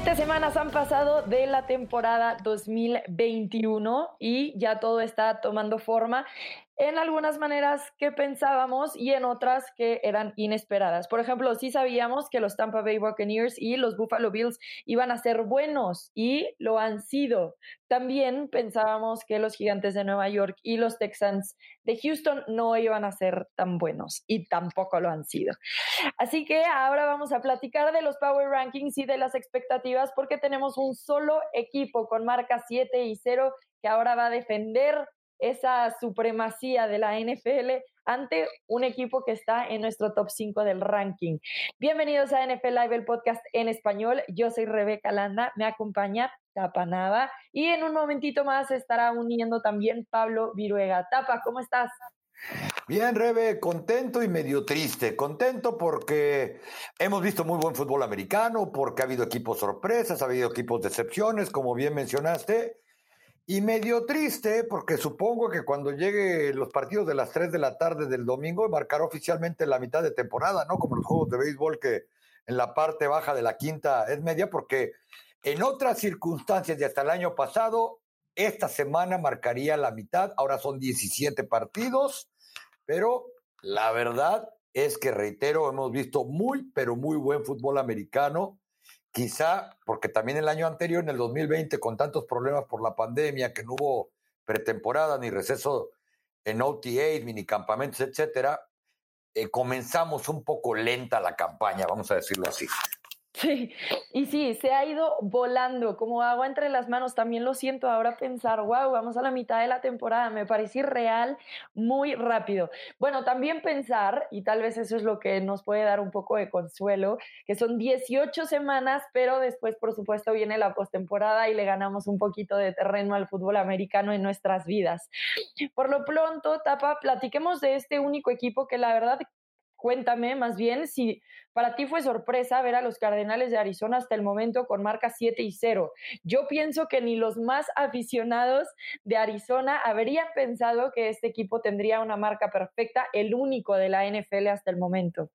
Siete semanas han pasado de la temporada 2021 y ya todo está tomando forma en algunas maneras que pensábamos y en otras que eran inesperadas. Por ejemplo, sí sabíamos que los Tampa Bay Buccaneers y los Buffalo Bills iban a ser buenos y lo han sido. También pensábamos que los Gigantes de Nueva York y los Texans de Houston no iban a ser tan buenos y tampoco lo han sido. Así que ahora vamos a platicar de los Power Rankings y de las expectativas porque tenemos un solo equipo con marca 7 y 0 que ahora va a defender esa supremacía de la NFL ante un equipo que está en nuestro top 5 del ranking. Bienvenidos a NFL Live, el podcast en español. Yo soy Rebeca Landa, me acompaña Tapanava y en un momentito más estará uniendo también Pablo Viruega. Tapa, ¿cómo estás? Bien, Rebe, contento y medio triste. Contento porque hemos visto muy buen fútbol americano, porque ha habido equipos sorpresas, ha habido equipos decepciones, como bien mencionaste y medio triste, porque supongo que cuando llegue los partidos de las 3 de la tarde del domingo, marcará oficialmente la mitad de temporada, ¿no? Como los juegos de béisbol que en la parte baja de la quinta es media, porque en otras circunstancias y hasta el año pasado, esta semana marcaría la mitad, ahora son 17 partidos, pero la verdad es que, reitero, hemos visto muy, pero muy buen fútbol americano Quizá porque también el año anterior, en el 2020, con tantos problemas por la pandemia, que no hubo pretemporada ni receso en OTA, minicampamentos, etcétera, eh, comenzamos un poco lenta la campaña, vamos a decirlo así. Sí, y sí, se ha ido volando como agua entre las manos. También lo siento ahora pensar, wow, vamos a la mitad de la temporada. Me parece real muy rápido. Bueno, también pensar, y tal vez eso es lo que nos puede dar un poco de consuelo, que son 18 semanas, pero después, por supuesto, viene la postemporada y le ganamos un poquito de terreno al fútbol americano en nuestras vidas. Por lo pronto, Tapa, platiquemos de este único equipo que la verdad cuéntame más bien si para ti fue sorpresa ver a los Cardenales de Arizona hasta el momento con marca 7 y 0. Yo pienso que ni los más aficionados de Arizona habrían pensado que este equipo tendría una marca perfecta, el único de la NFL hasta el momento.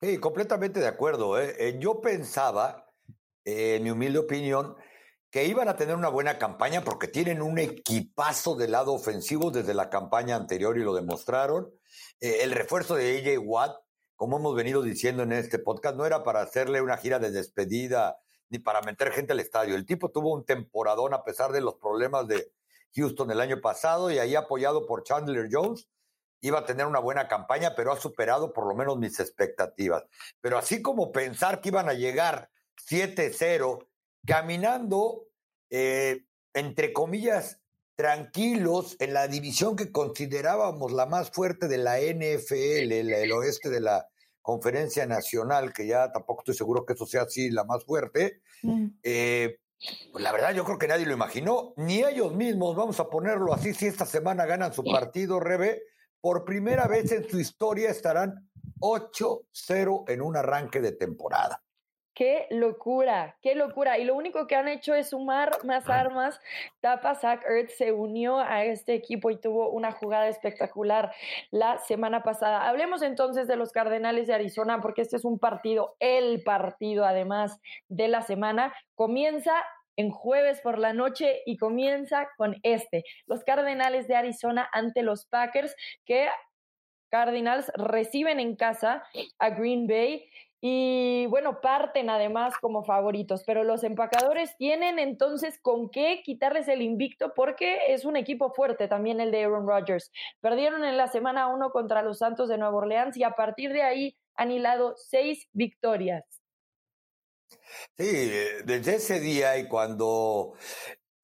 Sí, completamente de acuerdo. ¿eh? Eh, yo pensaba, eh, en mi humilde opinión, que iban a tener una buena campaña porque tienen un equipazo del lado ofensivo desde la campaña anterior y lo demostraron. Eh, el refuerzo de AJ Watt, como hemos venido diciendo en este podcast, no era para hacerle una gira de despedida ni para meter gente al estadio. El tipo tuvo un temporadón a pesar de los problemas de Houston el año pasado y ahí apoyado por Chandler Jones, iba a tener una buena campaña, pero ha superado por lo menos mis expectativas. Pero así como pensar que iban a llegar 7-0, caminando, eh, entre comillas, tranquilos en la división que considerábamos la más fuerte de la NFL, el, oeste de la conferencia nacional, que ya tampoco estoy seguro que eso sea así la más fuerte. Mm. Eh, pues la verdad, yo creo que nadie lo imaginó, ni ellos mismos, vamos a ponerlo así, si esta semana ganan su partido, Rebe, por primera vez en su historia estarán 8-0 en un arranque de temporada. Qué locura, qué locura. Y lo único que han hecho es sumar más armas. Tapa Zach Earth se unió a este equipo y tuvo una jugada espectacular la semana pasada. Hablemos entonces de los Cardenales de Arizona, porque este es un partido, el partido además de la semana. Comienza en jueves por la noche y comienza con este. Los Cardenales de Arizona ante los Packers, que Cardinals reciben en casa a Green Bay y bueno, parten además como favoritos, pero los empacadores tienen entonces con qué quitarles el invicto porque es un equipo fuerte también el de Aaron Rodgers. Perdieron en la semana uno contra los Santos de Nueva Orleans y a partir de ahí han hilado seis victorias. Sí, desde ese día y cuando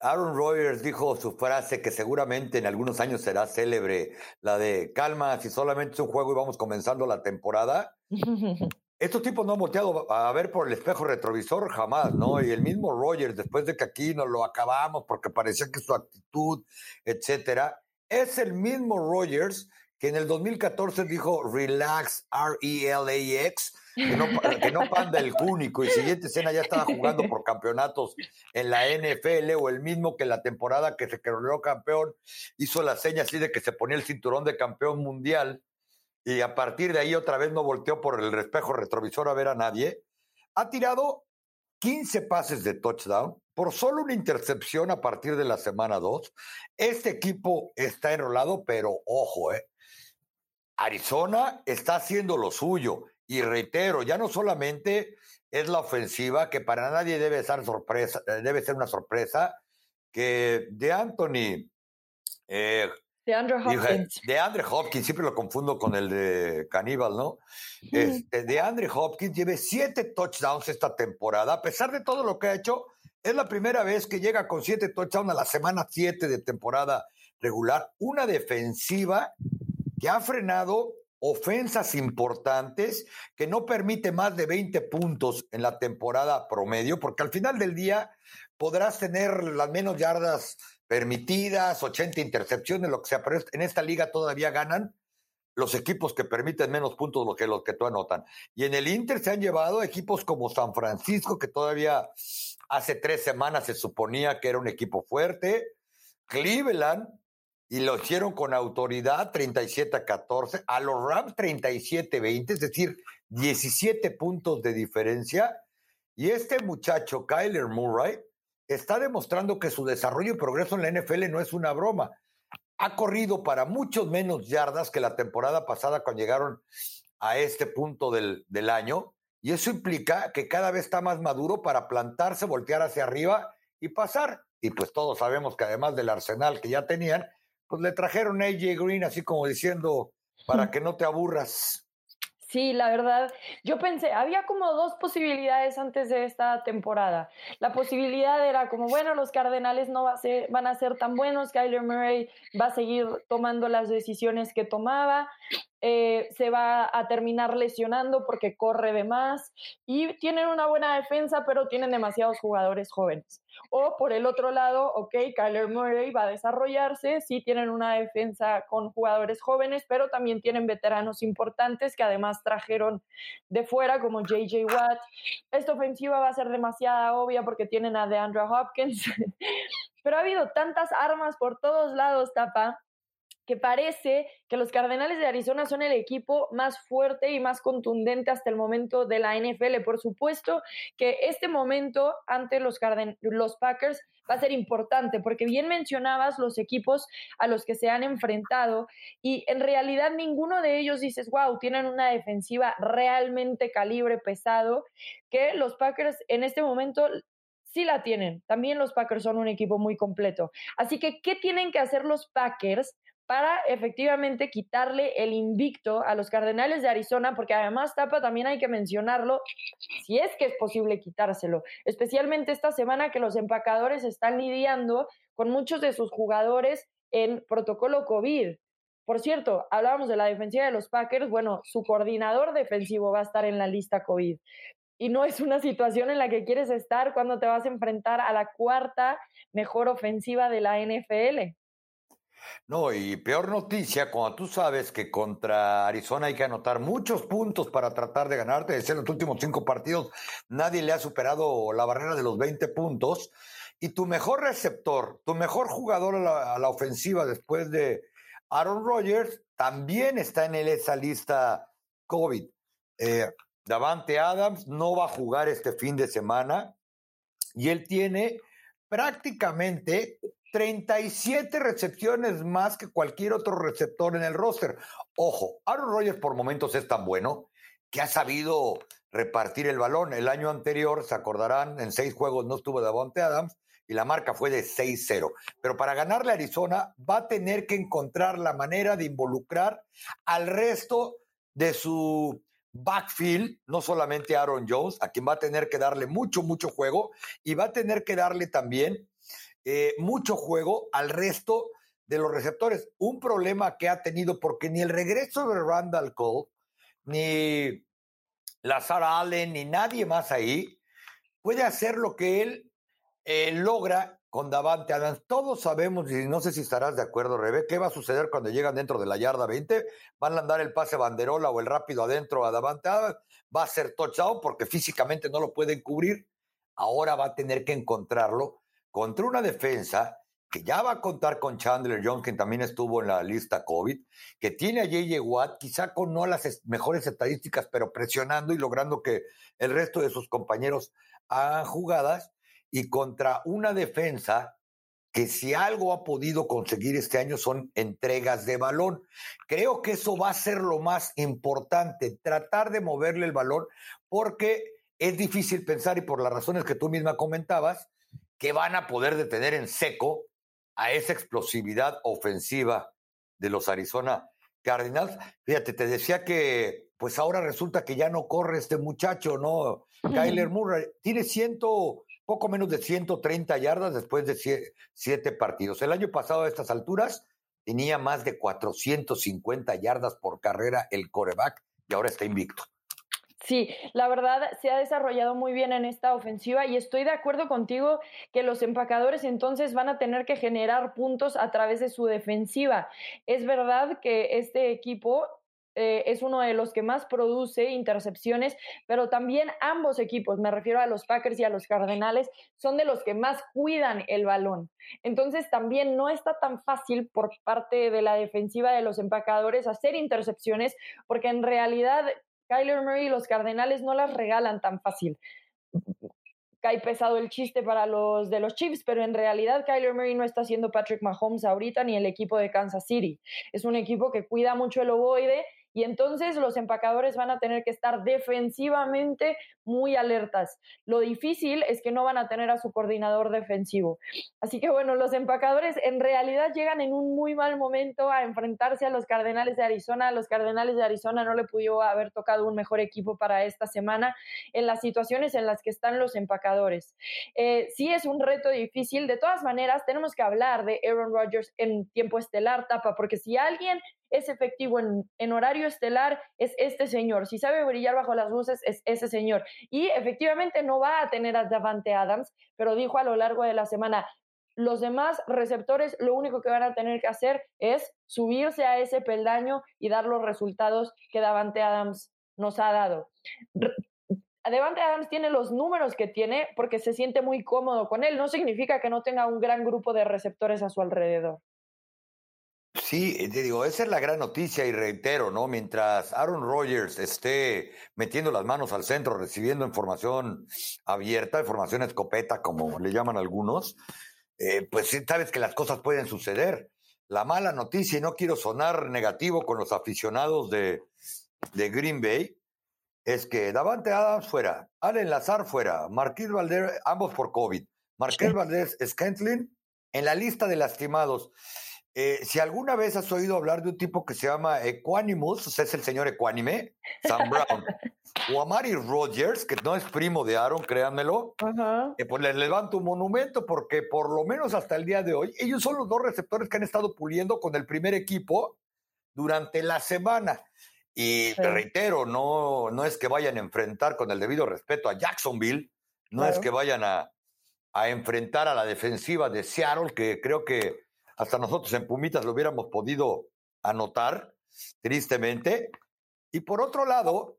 Aaron Rodgers dijo su frase que seguramente en algunos años será célebre, la de calma, si solamente es un juego y vamos comenzando la temporada. Estos tipos no han volteado a ver por el espejo retrovisor jamás, ¿no? Y el mismo Rogers, después de que aquí nos lo acabamos porque parecía que su actitud, etcétera, es el mismo Rogers que en el 2014 dijo relax, R-E-L-A-X, que no, que no panda el cúnico y siguiente escena ya estaba jugando por campeonatos en la NFL o el mismo que la temporada que se creó campeón hizo la seña así de que se ponía el cinturón de campeón mundial y a partir de ahí otra vez no volteó por el espejo retrovisor a ver a nadie, ha tirado 15 pases de touchdown, por solo una intercepción a partir de la semana 2. Este equipo está enrolado, pero ojo, eh, Arizona está haciendo lo suyo. Y reitero, ya no solamente es la ofensiva, que para nadie debe ser, sorpresa, eh, debe ser una sorpresa, que de Anthony eh, de Andrew Hopkins. De Andre Hopkins, siempre lo confundo con el de Caníbal, ¿no? Este, de Andre Hopkins lleve siete touchdowns esta temporada. A pesar de todo lo que ha hecho, es la primera vez que llega con siete touchdowns a la semana siete de temporada regular. Una defensiva que ha frenado ofensas importantes, que no permite más de 20 puntos en la temporada promedio, porque al final del día podrás tener las menos yardas permitidas, 80 intercepciones, lo que sea, pero en esta liga todavía ganan los equipos que permiten menos puntos lo que los que tú anotan. Y en el Inter se han llevado equipos como San Francisco, que todavía hace tres semanas se suponía que era un equipo fuerte, Cleveland, y lo hicieron con autoridad 37 a 14, a los Rams 37 a 20, es decir, 17 puntos de diferencia. Y este muchacho, Kyler Murray, está demostrando que su desarrollo y progreso en la NFL no es una broma. Ha corrido para muchos menos yardas que la temporada pasada cuando llegaron a este punto del, del año. Y eso implica que cada vez está más maduro para plantarse, voltear hacia arriba y pasar. Y pues todos sabemos que además del arsenal que ya tenían, pues le trajeron a AJ Green así como diciendo, para que no te aburras. Sí, la verdad, yo pensé, había como dos posibilidades antes de esta temporada. La posibilidad era como, bueno, los Cardenales no va a ser, van a ser tan buenos, Kyler Murray va a seguir tomando las decisiones que tomaba, eh, se va a terminar lesionando porque corre de más y tienen una buena defensa, pero tienen demasiados jugadores jóvenes. O por el otro lado, ok, Kyler Murray va a desarrollarse, sí tienen una defensa con jugadores jóvenes, pero también tienen veteranos importantes que además trajeron de fuera como JJ Watt. Esta ofensiva va a ser demasiada obvia porque tienen a DeAndre Hopkins. pero ha habido tantas armas por todos lados, Tapa, que parece que los Cardenales de Arizona son el equipo más fuerte y más contundente hasta el momento de la NFL. Por supuesto que este momento ante los, los Packers va a ser importante, porque bien mencionabas los equipos a los que se han enfrentado y en realidad ninguno de ellos dices, wow, tienen una defensiva realmente calibre pesado, que los Packers en este momento sí la tienen. También los Packers son un equipo muy completo. Así que, ¿qué tienen que hacer los Packers para efectivamente quitarle el invicto a los Cardenales de Arizona, porque además Tapa también hay que mencionarlo, si es que es posible quitárselo, especialmente esta semana que los empacadores están lidiando con muchos de sus jugadores en protocolo COVID. Por cierto, hablábamos de la defensiva de los Packers, bueno, su coordinador defensivo va a estar en la lista COVID. Y no es una situación en la que quieres estar cuando te vas a enfrentar a la cuarta mejor ofensiva de la NFL. No, y peor noticia, cuando tú sabes que contra Arizona hay que anotar muchos puntos para tratar de ganarte, de ser los últimos cinco partidos, nadie le ha superado la barrera de los 20 puntos, y tu mejor receptor, tu mejor jugador a la, ofensiva después de Aaron Rodgers, también está en esa lista COVID. Eh, Davante Adams no va a jugar este fin de semana y él tiene prácticamente 37 recepciones más que cualquier otro receptor en el roster. Ojo, Aaron Rodgers por momentos es tan bueno que ha sabido repartir el balón. El año anterior, se acordarán, en seis juegos no estuvo Davante Adams y la marca fue de 6-0. Pero para ganarle a Arizona va a tener que encontrar la manera de involucrar al resto de su backfield, no solamente a Aaron Jones, a quien va a tener que darle mucho, mucho juego y va a tener que darle también eh, mucho juego al resto de los receptores. Un problema que ha tenido porque ni el regreso de Randall Cole, ni Lazar Allen, ni nadie más ahí puede hacer lo que él eh, logra con Davante Adams. Todos sabemos, y no sé si estarás de acuerdo, Rebe, qué va a suceder cuando llegan dentro de la yarda 20. Van a andar el pase banderola o el rápido adentro a Davante Adams. Va a ser touchdown porque físicamente no lo pueden cubrir. Ahora va a tener que encontrarlo contra una defensa que ya va a contar con Chandler Jones, que también estuvo en la lista COVID, que tiene a J.J. Watt, quizá con no las mejores estadísticas, pero presionando y logrando que el resto de sus compañeros hagan jugadas y contra una defensa que si algo ha podido conseguir este año son entregas de balón. Creo que eso va a ser lo más importante, tratar de moverle el balón, porque es difícil pensar, y por las razones que tú misma comentabas, que van a poder detener en seco a esa explosividad ofensiva de los Arizona Cardinals. Fíjate, te decía que pues ahora resulta que ya no corre este muchacho, ¿no? Kyler Murray tiene ciento, poco menos de 130 yardas después de siete partidos. El año pasado a estas alturas tenía más de 450 yardas por carrera el coreback y ahora está invicto. Sí, la verdad se ha desarrollado muy bien en esta ofensiva y estoy de acuerdo contigo que los empacadores entonces van a tener que generar puntos a través de su defensiva. Es verdad que este equipo eh, es uno de los que más produce intercepciones, pero también ambos equipos, me refiero a los Packers y a los Cardenales, son de los que más cuidan el balón. Entonces también no está tan fácil por parte de la defensiva de los empacadores hacer intercepciones, porque en realidad Kyler Murray y los Cardenales no las regalan tan fácil. Cae pesado el chiste para los de los Chiefs, pero en realidad Kyler Murray no está haciendo Patrick Mahomes ahorita ni el equipo de Kansas City. Es un equipo que cuida mucho el ovoide y entonces los empacadores van a tener que estar defensivamente muy alertas. Lo difícil es que no van a tener a su coordinador defensivo. Así que bueno, los empacadores en realidad llegan en un muy mal momento a enfrentarse a los Cardenales de Arizona. Los Cardenales de Arizona no le pudo haber tocado un mejor equipo para esta semana en las situaciones en las que están los empacadores. Eh, sí es un reto difícil. De todas maneras, tenemos que hablar de Aaron Rodgers en tiempo estelar, tapa, porque si alguien es efectivo en, horario estelar, es este señor. Si sabe brillar bajo las luces, es ese señor. Y efectivamente no va a tener a Davante Adams, pero dijo a lo largo de la semana, los demás receptores lo único que van a tener que hacer es subirse a ese peldaño y dar los resultados que Davante Adams nos ha dado. Devante Adams tiene los números que tiene porque se siente muy cómodo con él. No significa que no tenga un gran grupo de receptores a su alrededor. Sí, eh, te digo, esa es la gran noticia y reitero, ¿no? Mientras Aaron Rodgers esté metiendo las manos al centro, recibiendo información abierta, información escopeta, como le llaman algunos, eh, pues sabes que las cosas pueden suceder. La mala noticia, y no quiero sonar negativo con los aficionados de, de Green Bay, es que Davante Adams fuera, Allen Lazar fuera, Marqués Valdez, ambos por COVID, Marqués Valdez Scantlin en la lista de lastimados. Eh, si alguna vez has oído hablar de un tipo que se llama Equanimus, es el señor Equánime, Sam Brown, o Amari Rogers, que no es primo de Aaron, créanmelo, eh, pues les levanto un monumento porque por lo menos hasta el día de hoy, ellos son los dos receptores que han estado puliendo con el primer equipo durante la semana. Y reitero, no, no es que vayan a enfrentar con el debido respeto a Jacksonville, no es que vayan a, a enfrentar a la defensiva de Seattle, que creo que hasta nosotros en Pumitas lo hubiéramos podido anotar, tristemente. Y por otro lado,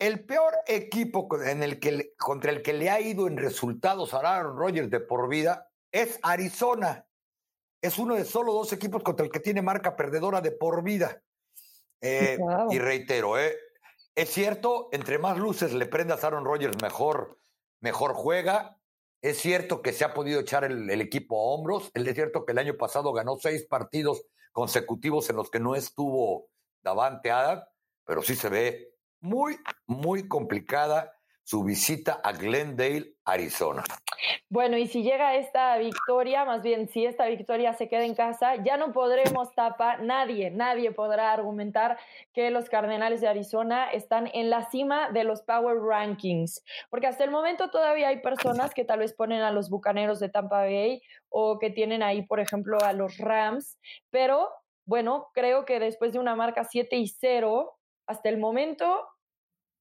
el peor equipo en el que, contra el que le ha ido en resultados a Aaron Rodgers de por vida es Arizona. Es uno de solo dos equipos contra el que tiene marca perdedora de por vida. Eh, y reitero, eh, es cierto, entre más luces le prendas a Aaron Rodgers, mejor, mejor juega. Es cierto que se ha podido echar el, equipo a hombros. Es cierto que el año pasado ganó seis partidos consecutivos en los que no estuvo Davante Adams, pero sí se ve muy, muy complicada su visita a Glendale, Arizona. Bueno, y si llega esta victoria, más bien si esta victoria se queda en casa, ya no podremos tapar, nadie, nadie podrá argumentar que los Cardenales de Arizona están en la cima de los Power Rankings, porque hasta el momento todavía hay personas que tal vez ponen a los Bucaneros de Tampa Bay o que tienen ahí, por ejemplo, a los Rams, pero bueno, creo que después de una marca 7 y 0, hasta el momento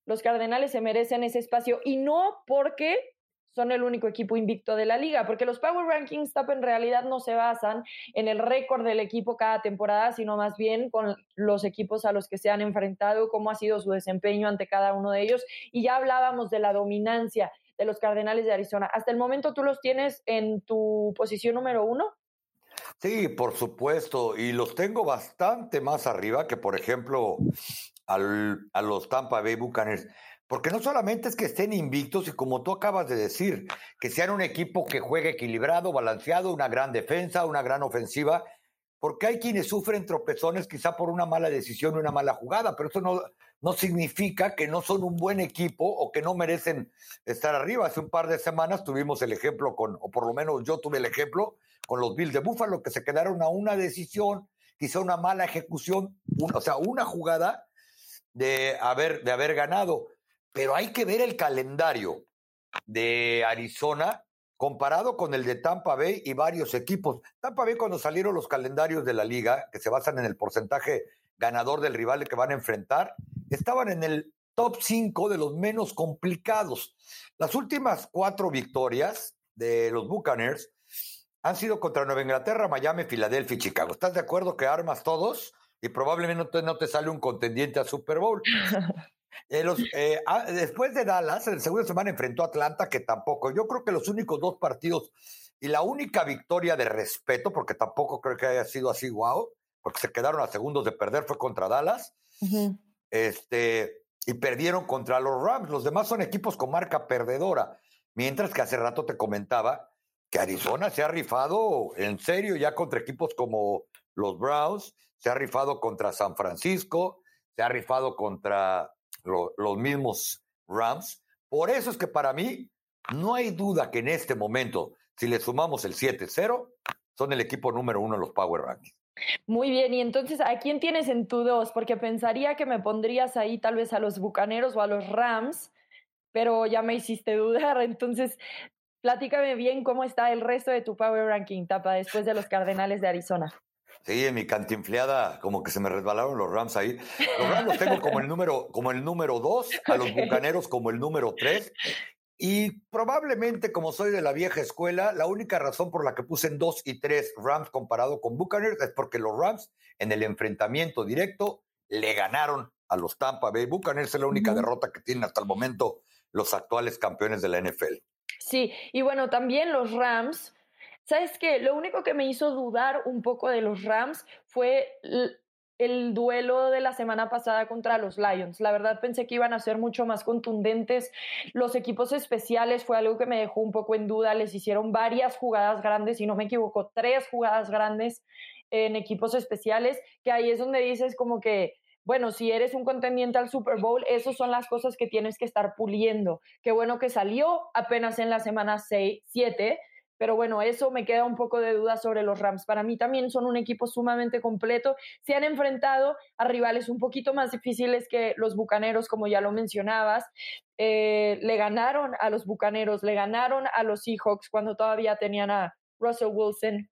los Cardenales se merecen ese espacio y no porque son el único equipo invicto de la liga, porque los Power Rankings TAP en realidad no se basan en el récord del equipo cada temporada, sino más bien con los equipos a los que se han enfrentado, cómo ha sido su desempeño ante cada uno de ellos. Y ya hablábamos de la dominancia de los Cardenales de Arizona. Hasta el momento tú los tienes en tu posición número uno. Sí, por supuesto, y los tengo bastante más arriba que, por ejemplo, a los Tampa Bay Buccaneers. Porque no solamente es que estén invictos y como tú acabas de decir, que sean un equipo que juegue equilibrado, balanceado, una gran defensa, una gran ofensiva, porque hay quienes sufren tropezones quizá por una mala decisión una mala jugada, pero eso no, no significa que no son un buen equipo o que no merecen estar arriba. Hace un par de semanas tuvimos el ejemplo con, o por lo menos yo tuve el ejemplo con los Bills de Buffalo, que se quedaron a una decisión, quizá una mala ejecución, o sea, una jugada de haber, de haber ganado. Pero hay que ver el calendario de Arizona comparado con el de Tampa Bay y varios equipos. Tampa Bay cuando salieron los calendarios de la liga, que se basan en el porcentaje ganador del rival que van a enfrentar, estaban en el top 5 de los menos complicados. Las últimas cuatro victorias de los Buccaneers han sido contra Nueva Inglaterra, Miami, Filadelfia y Chicago. ¿Estás de acuerdo que armas todos? Y probablemente no te, sale un contendiente a Super Bowl. Eh, eh, ah, después de Dallas, en el segundo semana enfrentó a Atlanta, que tampoco. Yo creo que los únicos dos partidos y la única victoria de respeto, porque tampoco creo que haya sido así, wow, porque se quedaron a segundos de perder, fue contra Dallas. este, y perdieron contra los Rams. Los demás son equipos con marca perdedora. Mientras que hace rato te comentaba que Arizona se ha rifado en serio ya contra equipos como los Browns, se ha rifado contra San Francisco, se ha rifado contra los mismos Rams. Por eso es que para mí no hay duda que en este momento, si le sumamos el 7-0, son el equipo número uno en los Power Rankings. Muy bien, y entonces, ¿a quién tienes en tu dos? Porque pensaría que me pondrías ahí tal vez a los Bucaneros o a los Rams, pero ya me hiciste dudar. Entonces, platícame bien cómo está el resto de tu Power Ranking, Tapa, después de los Cardenales de Arizona. Sí, en mi cantinfleada, como que se me resbalaron los Rams ahí. Los Rams los tengo como el número, como el número dos, a los Bucaneros como el número tres. Y probablemente, como soy de la vieja escuela, la única razón por la que puse en dos y tres Rams comparado con Buccaneers es porque los Rams, en el enfrentamiento directo, le ganaron a los Tampa Bay Buccaneers. Es la única derrota que tienen hasta el momento los actuales campeones de la NFL. Sí, y bueno, también los Rams ¿Sabes qué? Lo único que me hizo dudar un poco de los Rams fue el duelo de la semana pasada contra los Lions. La verdad pensé que iban a ser mucho más contundentes. Los equipos especiales fue algo que me dejó un poco en duda. Les hicieron varias jugadas grandes, si no me equivoco, tres jugadas grandes en equipos especiales, que ahí es donde dices como que, bueno, si eres un contendiente al Super Bowl, esas son las cosas que tienes que estar puliendo. Qué bueno que salió apenas en la semana 6, 7 pero bueno, eso me queda un poco de duda sobre los Rams. Para mí también son un equipo sumamente completo. Se han enfrentado a rivales un poquito más difíciles que los Bucaneros, como ya lo mencionabas. Eh, le ganaron a los Bucaneros, le ganaron a los Seahawks cuando todavía tenían a Russell Wilson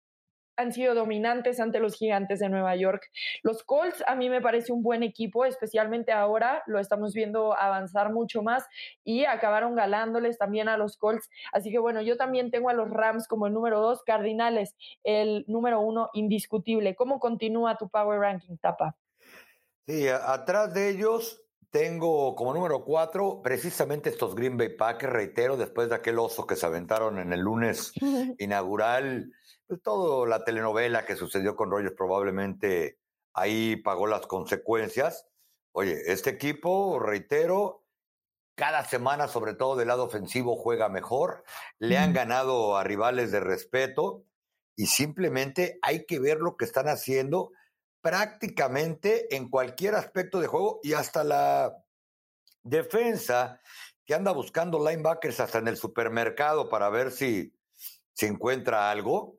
han sido dominantes ante los gigantes de Nueva York. Los Colts a mí me parece un buen equipo, especialmente ahora lo estamos viendo avanzar mucho más y acabaron galándoles también a los Colts. Así que bueno, yo también tengo a los Rams como el número dos, Cardinales el número uno indiscutible. ¿Cómo continúa tu Power Ranking, Tapa? Sí, atrás de ellos tengo como número cuatro precisamente estos Green Bay Packers, reitero, después de aquel oso que se aventaron en el lunes inaugural pues todo la telenovela que sucedió con Rogers probablemente ahí pagó las consecuencias. Oye, este equipo, reitero, cada semana, sobre todo del lado ofensivo, juega mejor. Le han ganado a rivales de respeto y simplemente hay que ver lo que están haciendo prácticamente en cualquier aspecto de juego y hasta la defensa que anda buscando linebackers hasta en el supermercado para ver si, si encuentra algo.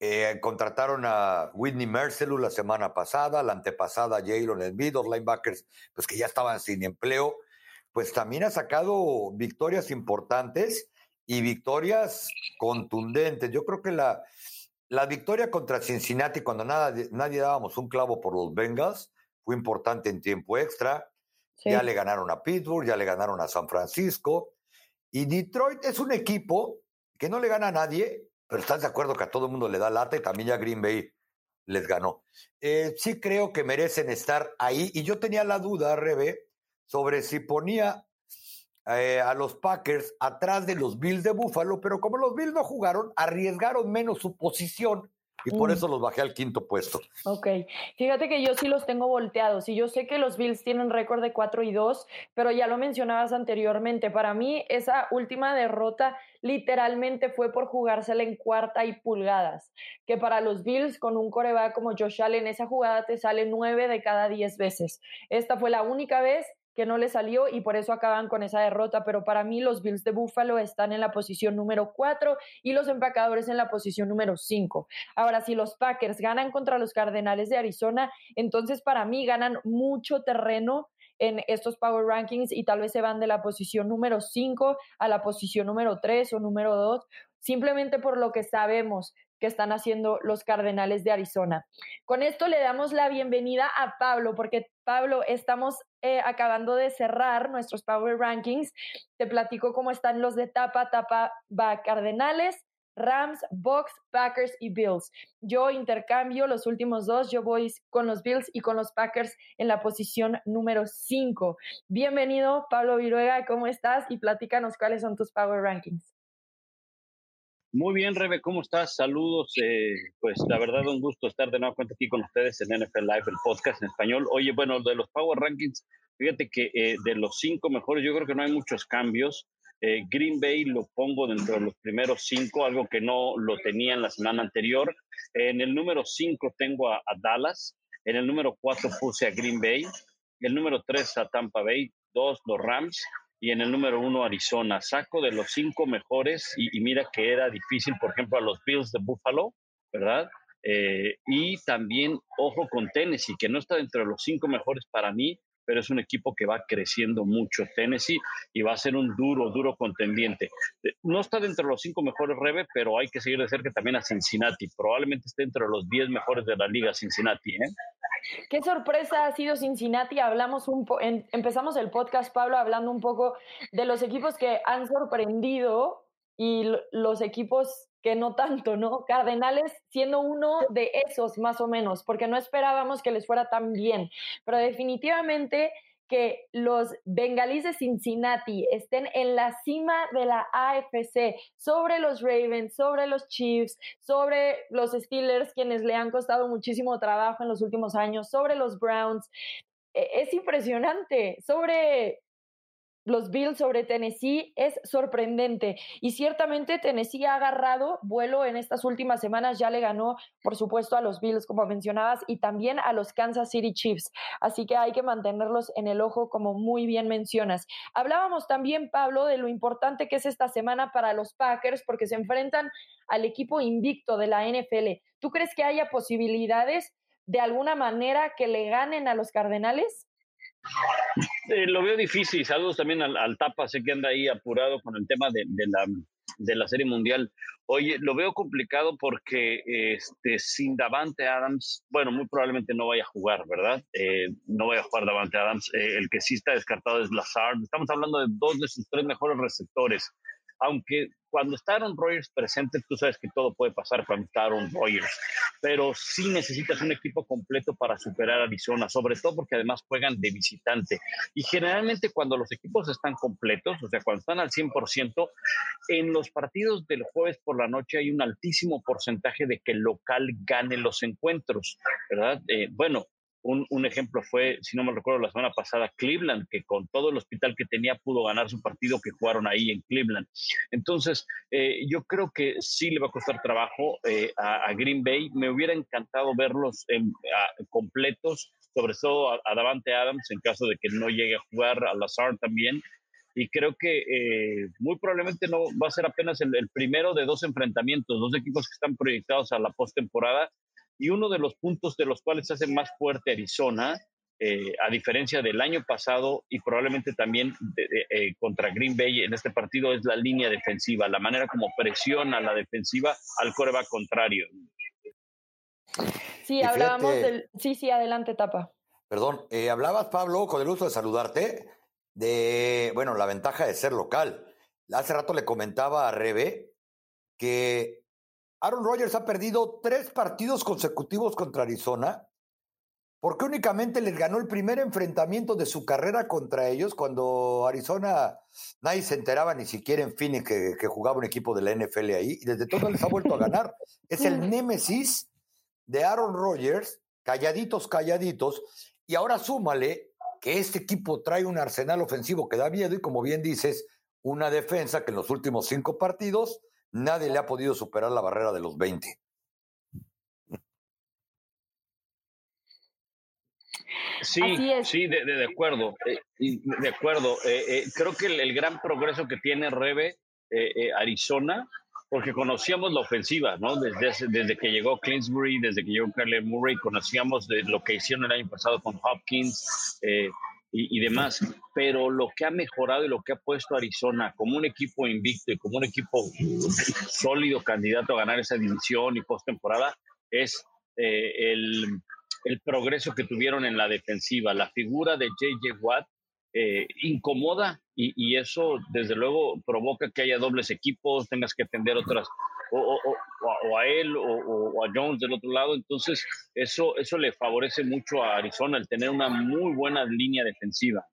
Eh, contrataron a Whitney Mercelu la semana pasada, la antepasada a Jalen Embiid, los linebackers pues que ya estaban sin empleo, pues también ha sacado victorias importantes y victorias contundentes. Yo creo que la, la victoria contra Cincinnati, cuando nada, nadie dábamos un clavo por los Bengals, fue importante en tiempo extra. Ya le ganaron a Pittsburgh, ya le ganaron a San Francisco. Y Detroit es un equipo que no le gana a nadie, pero estás de acuerdo que a todo el mundo le da lata y también ya Green Bay les ganó. Eh, sí creo que merecen estar ahí y yo tenía la duda, Rebe, sobre si ponía eh, a los Packers atrás de los Bills de Buffalo, pero como los Bills no jugaron, arriesgaron menos su posición y por mm. eso los bajé al quinto puesto. Ok, fíjate que yo sí los tengo volteados y yo sé que los Bills tienen récord de 4 y 2, pero ya lo mencionabas anteriormente, para mí esa última derrota literalmente fue por jugársela en cuarta y pulgadas, que para los Bills con un coreback como Josh Allen esa jugada te sale 9 de cada 10 veces. Esta fue la única vez que no le salió y por eso acaban con esa derrota. Pero para mí los Bills de Buffalo están en la posición número 4 y los empacadores en la posición número 5. Ahora, si los Packers ganan contra los Cardenales de Arizona, entonces para mí ganan mucho terreno en estos Power Rankings y tal vez se van de la posición número 5 a la posición número 3 o número 2, simplemente por lo que sabemos que están haciendo los Cardenales de Arizona. Con esto le damos la bienvenida a Pablo, porque Pablo, estamos eh, acabando de cerrar nuestros Power Rankings. Te platico cómo están los de tapa, tapa va Cardenales, Rams, Bucks, Packers y Bills. Yo intercambio los últimos dos, yo voy con los Bills y con los Packers en la posición número 5. Bienvenido, Pablo Viruega, ¿cómo estás? Y platícanos cuáles son tus Power Rankings. Muy bien, Rebe, ¿cómo estás? Saludos. Eh, pues la verdad, un gusto estar de nuevo cuenta aquí con ustedes en NFL Live, el podcast en español. Oye, bueno, de los Power Rankings, fíjate que eh, de los cinco mejores, yo creo que no hay muchos cambios. Eh, Green Bay lo pongo dentro de los primeros cinco, algo que no lo tenía en la semana anterior. En el número cinco tengo a, a Dallas. En el número cuatro puse a Green Bay. El número tres a Tampa Bay. Dos, los Rams y en el número uno Arizona. Saco de los cinco mejores y, mira que era difícil, por ejemplo, a los Bills de Buffalo, ¿verdad? Eh, y también, ojo con Tennessee, que no está dentro de los cinco mejores para mí, pero es un equipo que va creciendo mucho, Tennessee, y va a ser un duro, duro contendiente. Eh, no está dentro de los cinco mejores, Rebe, pero hay que seguir de cerca también a Cincinnati. Probablemente esté entre los diez mejores de la liga, Cincinnati, ¿eh? Qué sorpresa ha sido Cincinnati. Hablamos un empezamos el podcast, Pablo, hablando un poco de los equipos que han sorprendido y los equipos que no tanto, ¿no? Cardenales siendo uno de esos más o menos, porque no esperábamos que les fuera tan bien, pero definitivamente que los bengalíes de Cincinnati estén en la cima de la AFC sobre los Ravens, sobre los Chiefs, sobre los Steelers, quienes le han costado muchísimo trabajo en los últimos años, sobre los Browns. E, es impresionante, sobre los Bills sobre Tennessee es sorprendente y ciertamente Tennessee ha agarrado vuelo en estas últimas semanas, ya le ganó por supuesto a los Bills como mencionabas y también a los Kansas City Chiefs, así que hay que mantenerlos en el ojo como muy bien mencionas. Hablábamos también Pablo de lo importante que es esta semana para los Packers porque se enfrentan al equipo invicto de la NFL. ¿Tú crees que haya posibilidades de alguna manera que le ganen a los Cardenales? Eh, lo veo difícil. Saludos también al, Tapa, sé que anda ahí apurado con el tema de, la, de la Serie Mundial. Oye, lo veo complicado porque este, sin Davante Adams, bueno, muy probablemente no vaya a jugar, ¿verdad? Eh, no vaya a jugar Davante Adams. Eh, el que sí está descartado es Lazard. Estamos hablando de dos de sus tres mejores receptores aunque cuando está Aaron Rodgers presente, tú sabes que todo puede pasar cuando está Aaron Rodgers, pero sí necesitas un equipo completo para superar a Arizona, sobre todo porque además juegan de visitante. Y generalmente cuando los equipos están completos, o sea, cuando están al 100%, en los partidos del jueves por la noche hay un altísimo porcentaje de que el local gane los encuentros, ¿verdad? Eh, bueno, un, ejemplo fue, si no me recuerdo, la semana pasada, Cleveland, que con todo el hospital que tenía pudo ganar su partido que jugaron ahí en Cleveland. Entonces, eh, yo creo que sí le va a costar trabajo eh, a, Green Bay. Me hubiera encantado verlos completos, sobre todo a, Davante Adams, en caso de que no llegue a jugar, a Lazar también. Y creo que eh, muy probablemente no va a ser apenas el, el primero de dos enfrentamientos, dos equipos que están proyectados a la postemporada y uno de los puntos de los cuales se hace más fuerte Arizona, eh, a diferencia del año pasado y probablemente también eh, contra Green Bay en este partido, es la línea defensiva, la manera como presiona la defensiva al coreback contrario. Sí, hablábamos del... Sí, sí, adelante, Tapa. Perdón, eh, hablabas, Pablo, con el gusto de saludarte, de, bueno, la ventaja de ser local. Hace rato le comentaba a Rebe que Aaron Rodgers ha perdido tres partidos consecutivos contra Arizona porque únicamente les ganó el primer enfrentamiento de su carrera contra ellos cuando Arizona nadie se enteraba ni siquiera en Phoenix que, jugaba un equipo de la NFL ahí y desde todo les ha vuelto a ganar. Es el némesis de Aaron Rodgers, calladitos, calladitos, y ahora súmale que este equipo trae un arsenal ofensivo que da miedo y como bien dices, una defensa que en los últimos cinco partidos nadie le ha podido superar la barrera de los 20. Sí, sí, de, acuerdo, eh, de acuerdo. Eh, eh, creo que el, gran progreso que tiene Rebe Arizona, porque conocíamos la ofensiva, ¿no? Desde, desde que llegó Clinsbury, desde que llegó Kyler Murray, conocíamos de lo que hicieron el año pasado con Hopkins y, y, demás. Pero lo que ha mejorado y lo que ha puesto Arizona como un equipo invicto y como un equipo sólido candidato a ganar esa división y postemporada es el el progreso que tuvieron en la defensiva. La figura de JJ Watt eh, incomoda y, eso desde luego provoca que haya dobles equipos, tengas que atender otras, o, a él o, a Jones del otro lado. Entonces eso, eso le favorece mucho a Arizona el tener una muy buena línea defensiva.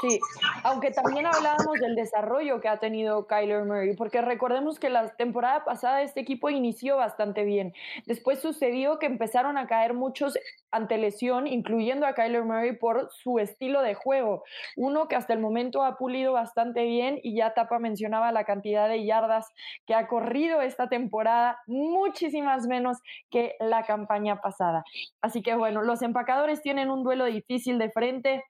Sí, aunque también hablábamos del desarrollo que ha tenido Kyler Murray, porque recordemos que la temporada pasada este equipo inició bastante bien. Después sucedió que empezaron a caer muchos ante lesión, incluyendo a Kyler Murray por su estilo de juego. Uno que hasta el momento ha pulido bastante bien y ya Tapa mencionaba la cantidad de yardas que ha corrido esta temporada, muchísimas menos que la campaña pasada. Así que bueno, los empacadores tienen un duelo difícil de frente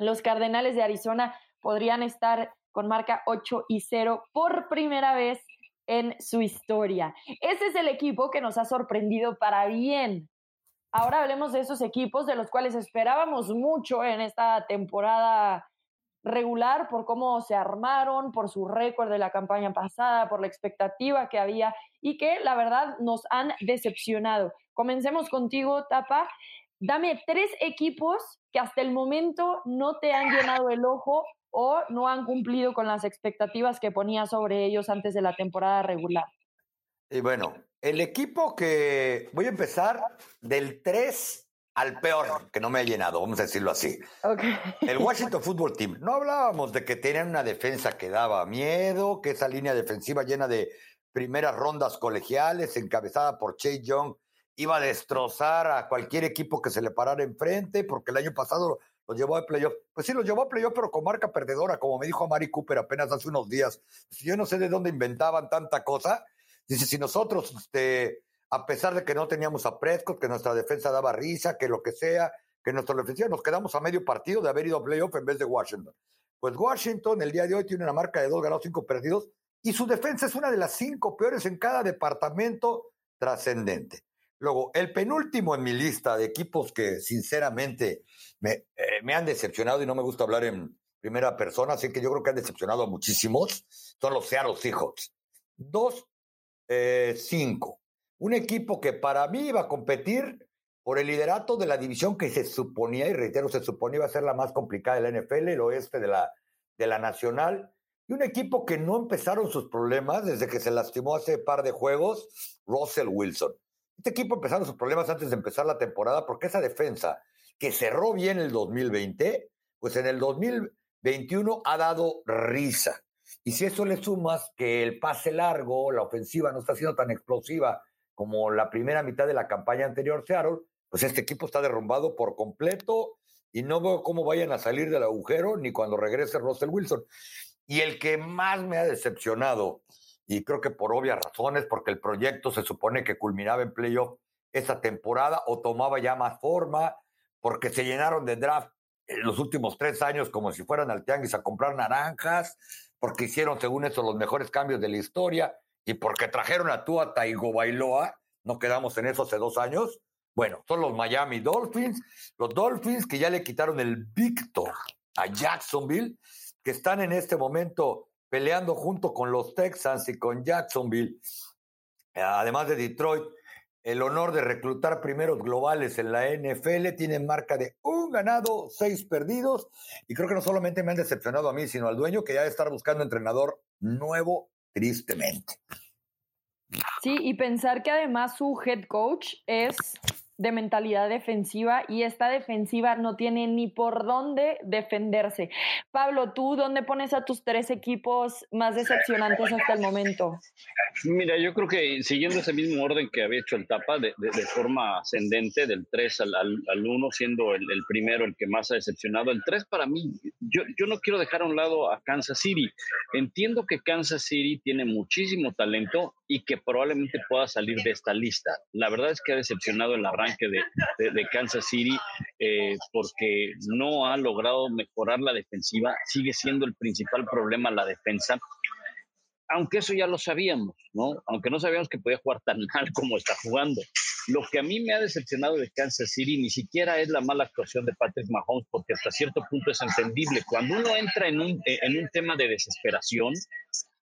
los Cardenales de Arizona podrían estar con marca 8 y 0 por primera vez en su historia. Ese es el equipo que nos ha sorprendido para bien. Ahora hablemos de esos equipos de los cuales esperábamos mucho en esta temporada regular por cómo se armaron, por su récord de la campaña pasada, por la expectativa que había y que la verdad nos han decepcionado. Comencemos contigo, Tapa. Dame tres equipos que hasta el momento no te han llenado el ojo o no han cumplido con las expectativas que ponía sobre ellos antes de la temporada regular. Y bueno, el equipo que voy a empezar del 3 al peor, que no me ha llenado, vamos a decirlo así. El Washington Football Team. No hablábamos de que tenían una defensa que daba miedo, que esa línea defensiva llena de primeras rondas colegiales, encabezada por Chase Young iba a destrozar a cualquier equipo que se le parara enfrente, porque el año pasado lo llevó a playoff. Pues sí, lo llevó a playoff, pero con marca perdedora, como me dijo a Mari Cooper apenas hace unos días. Yo no sé de dónde inventaban tanta cosa. Dice, si nosotros, este, a pesar de que no teníamos a Prescott, que nuestra defensa daba risa, que lo que sea, que nuestra defensa nos quedamos a medio partido de haber ido a playoff en vez de Washington. Pues Washington el día de hoy tiene una marca de dos ganados, cinco perdidos, y su defensa es una de las cinco peores en cada departamento trascendente. Luego, el penúltimo en mi lista de equipos que sinceramente me, eh, han decepcionado y no me gusta hablar en primera persona, así que yo creo que han decepcionado a muchísimos, son los Seattle Seahawks. Dos, eh, cinco. Un equipo que para mí iba a competir por el liderato de la división que se suponía, y reitero, se suponía iba a ser la más complicada de la NFL, el oeste de la, de la Nacional, y un equipo que no empezaron sus problemas desde que se lastimó hace par de juegos, Russell Wilson. Este equipo empezaron sus problemas antes de empezar la temporada porque esa defensa que cerró bien el 2020, pues en el 2021 ha dado risa. Y si eso le sumas que el pase largo, la ofensiva no está siendo tan explosiva como la primera mitad de la campaña anterior Seattle, pues este equipo está derrumbado por completo y no veo cómo vayan a salir del agujero ni cuando regrese Russell Wilson. Y el que más me ha decepcionado y creo que por obvias razones, porque el proyecto se supone que culminaba en playoff esa temporada o tomaba ya más forma, porque se llenaron de draft en los últimos tres años como si fueran al tianguis a comprar naranjas, porque hicieron, según eso, los mejores cambios de la historia y porque trajeron a Tua Taigo Bailoa, no quedamos en eso hace dos años. Bueno, son los Miami Dolphins, los Dolphins que ya le quitaron el Victor a Jacksonville, que están en este momento peleando junto con los Texans y con Jacksonville, además de Detroit, el honor de reclutar primeros globales en la NFL. Tienen marca de un ganado, seis perdidos. Y creo que no solamente me han decepcionado a mí, sino al dueño que ya debe estar buscando entrenador nuevo, tristemente. Sí, y pensar que además su head coach es de mentalidad defensiva y esta defensiva no tiene ni por dónde defenderse. Pablo, ¿tú dónde pones a tus tres equipos más decepcionantes hasta el momento? Mira, yo creo que siguiendo ese mismo orden que había hecho el Tapa, de, forma ascendente, del 3 al, al, 1, siendo el, primero el que más ha decepcionado. El 3 para mí, yo, yo no quiero dejar a un lado a Kansas City. Entiendo que Kansas City tiene muchísimo talento y que probablemente pueda salir de esta lista. La verdad es que ha decepcionado el arranque de, de, Kansas City eh, porque no ha logrado mejorar la defensiva, sigue siendo el principal problema la defensa. Aunque eso ya lo sabíamos, ¿no? Aunque no sabíamos que podía jugar tan mal como está jugando. Lo que a mí me ha decepcionado de Kansas City ni siquiera es la mala actuación de Patrick Mahomes, porque hasta cierto punto es entendible. Cuando uno entra en un, en un tema de desesperación,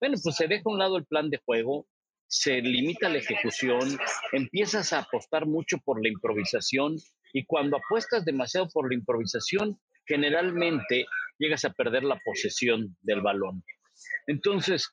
bueno, pues se deja a un lado el plan de juego, se limita la ejecución, empiezas a apostar mucho por la improvisación y cuando apuestas demasiado por la improvisación, generalmente llegas a perder la posesión del balón. Entonces,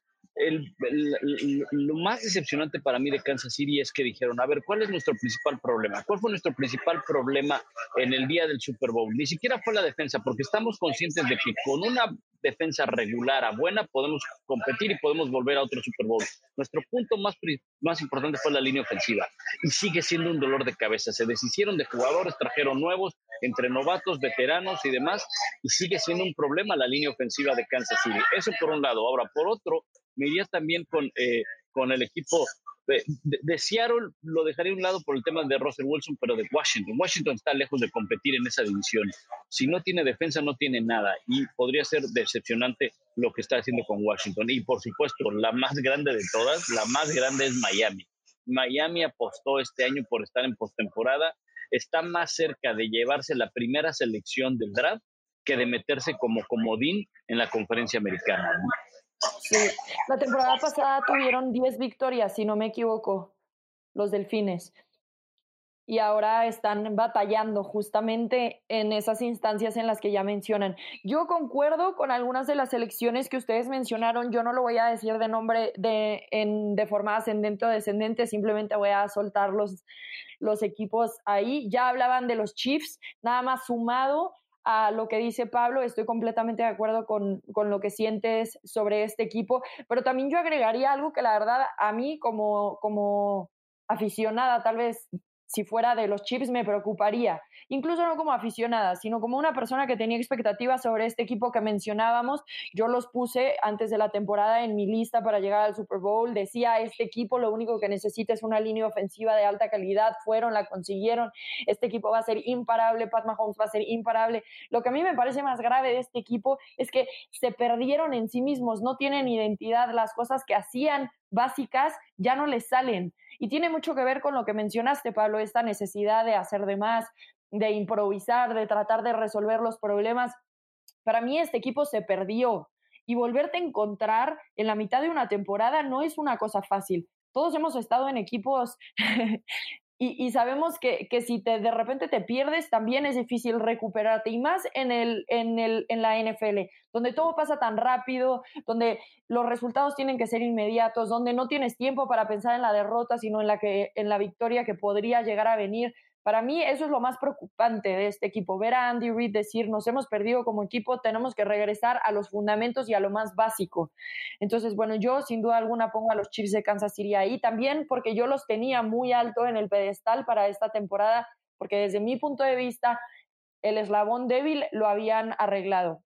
lo más decepcionante para mí de Kansas City es que dijeron, a ver, ¿cuál es nuestro principal problema? ¿Cuál fue nuestro principal problema en el día del Super Bowl? Ni siquiera fue la defensa, porque estamos conscientes de que con una defensa regular a buena podemos competir y podemos volver a otro Super Bowl. Nuestro punto más, más importante fue la línea ofensiva y sigue siendo un dolor de cabeza. Se deshicieron de jugadores, trajeron nuevos, entre novatos, veteranos y demás, y sigue siendo un problema la línea ofensiva de Kansas City. Eso por un lado. Ahora, por otro, me iría también con, eh, con el equipo de, Seattle, lo dejaría a un lado por el tema de Russell Wilson, pero de Washington. Washington está lejos de competir en esa división. Si no tiene defensa, no tiene nada y podría ser decepcionante lo que está haciendo con Washington. Y por supuesto, la más grande de todas, la más grande es Miami. Miami apostó este año por estar en postemporada. Está más cerca de llevarse la primera selección del draft que de meterse como comodín en la conferencia americana. Sí, la temporada pasada tuvieron 10 victorias, si no me equivoco, los delfines. Y ahora están batallando justamente en esas instancias en las que ya mencionan. Yo concuerdo con algunas de las elecciones que ustedes mencionaron. Yo no lo voy a decir de nombre de, en, de forma ascendente o descendente, simplemente voy a soltar los, los equipos ahí. Ya hablaban de los Chiefs, nada más sumado a lo que dice Pablo, estoy completamente de acuerdo con, con, lo que sientes sobre este equipo, pero también yo agregaría algo que la verdad a mí como, como aficionada tal vez si fuera de los chips me preocuparía, incluso no como aficionada, sino como una persona que tenía expectativas sobre este equipo que mencionábamos. Yo los puse antes de la temporada en mi lista para llegar al Super Bowl. Decía, este equipo lo único que necesita es una línea ofensiva de alta calidad. Fueron, la consiguieron. Este equipo va a ser imparable, Pat Mahomes va a ser imparable. Lo que a mí me parece más grave de este equipo es que se perdieron en sí mismos, no tienen identidad, las cosas que hacían básicas ya no les salen. Y tiene mucho que ver con lo que mencionaste, Pablo, esta necesidad de hacer de más, de improvisar, de tratar de resolver los problemas. Para mí este equipo se perdió y volverte a encontrar en la mitad de una temporada no es una cosa fácil. Todos hemos estado en equipos y, sabemos que, que, si te, de repente te pierdes, también es difícil recuperarte. Y más en, el, en, el, en la NFL, donde todo pasa tan rápido, donde los resultados tienen que ser inmediatos, donde no tienes tiempo para pensar en la derrota, sino en la, que, en la victoria que podría llegar a venir. Para mí eso es lo más preocupante de este equipo, ver a Andy Reid decir, nos hemos perdido como equipo, tenemos que regresar a los fundamentos y a lo más básico. Entonces, bueno, yo sin duda alguna pongo a los Chiefs de Kansas City ahí también porque yo los tenía muy alto en el pedestal para esta temporada, porque desde mi punto de vista, el eslabón débil lo habían arreglado.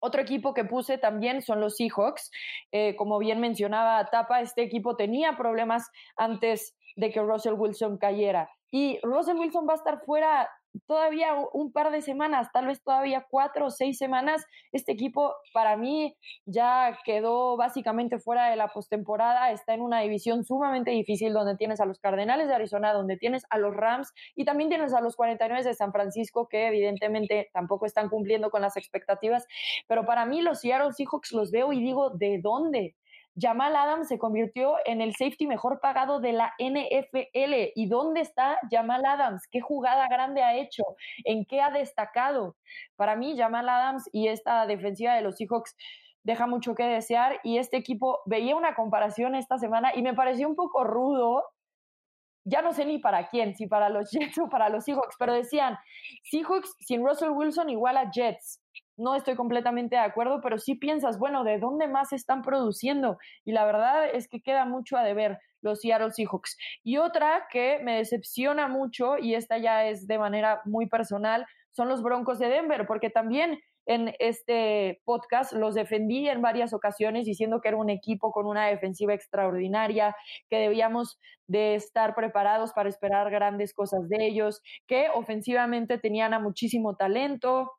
Otro equipo que puse también son los Seahawks. Eh, como bien mencionaba Tapa, este equipo tenía problemas antes de que Russell Wilson cayera. Y Russell Wilson va a estar fuera todavía un par de semanas, tal vez todavía cuatro o seis semanas. Este equipo para mí ya quedó básicamente fuera de la postemporada, está en una división sumamente difícil donde tienes a los Cardenales de Arizona, donde tienes a los Rams y también tienes a los 49 de San Francisco que evidentemente tampoco están cumpliendo con las expectativas, pero para mí los Seattle Seahawks los veo y digo, ¿de dónde? Jamal Adams se convirtió en el safety mejor pagado de la NFL. ¿Y dónde está Jamal Adams? ¿Qué jugada grande ha hecho? ¿En qué ha destacado? Para mí, Jamal Adams y esta defensiva de los Seahawks deja mucho que desear y este equipo veía una comparación esta semana y me pareció un poco rudo ya no sé ni para quién, si para los Jets o para los Seahawks, pero decían, Seahawks sin Russell Wilson igual a Jets. No estoy completamente de acuerdo, pero sí piensas, bueno, ¿de dónde más están produciendo? Y la verdad es que queda mucho a deber los Seattle Seahawks. Y otra que me decepciona mucho, y esta ya es de manera muy personal, son los Broncos de Denver, porque también en este podcast los defendí en varias ocasiones diciendo que era un equipo con una defensiva extraordinaria, que debíamos de estar preparados para esperar grandes cosas de ellos, que ofensivamente tenían a muchísimo talento,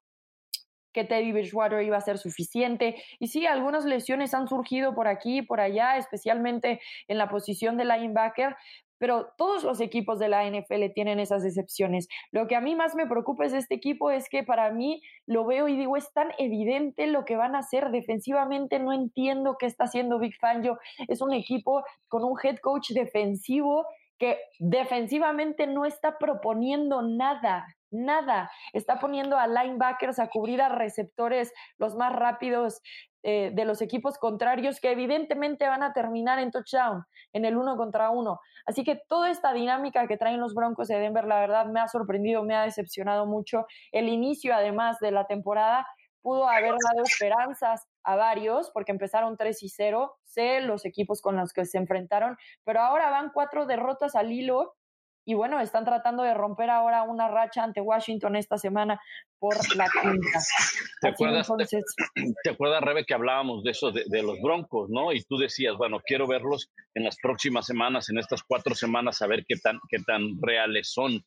que Teddy Bridgewater iba a ser suficiente. Y sí, algunas lesiones han surgido por aquí y por allá, especialmente en la posición de linebacker, pero todos los equipos de la NFL tienen esas excepciones. Lo que a mí más me preocupa es este equipo es que para mí lo veo y digo, es tan evidente lo que van a hacer defensivamente, no entiendo qué está haciendo Big Fangio. Es un equipo con un head coach defensivo que defensivamente no está proponiendo nada, nada. Está poniendo a linebackers a cubrir a receptores los más rápidos eh, de los equipos contrarios que evidentemente van a terminar en touchdown, en el uno contra uno. Así que toda esta dinámica que traen los Broncos de Denver, la verdad, me ha sorprendido, me ha decepcionado mucho. El inicio, además de la temporada, pudo haber dado esperanzas a varios, porque empezaron 3 y 0, sé los equipos con los que se enfrentaron, pero ahora van cuatro derrotas al hilo y bueno, están tratando de romper ahora una racha ante Washington esta semana por la quinta. ¿Te acuerdas, te, acuerdas, Rebe, que hablábamos de eso, de, los Broncos, ¿no? Y tú decías, bueno, quiero verlos en las próximas semanas, en estas cuatro semanas, a ver qué tan, qué tan reales son.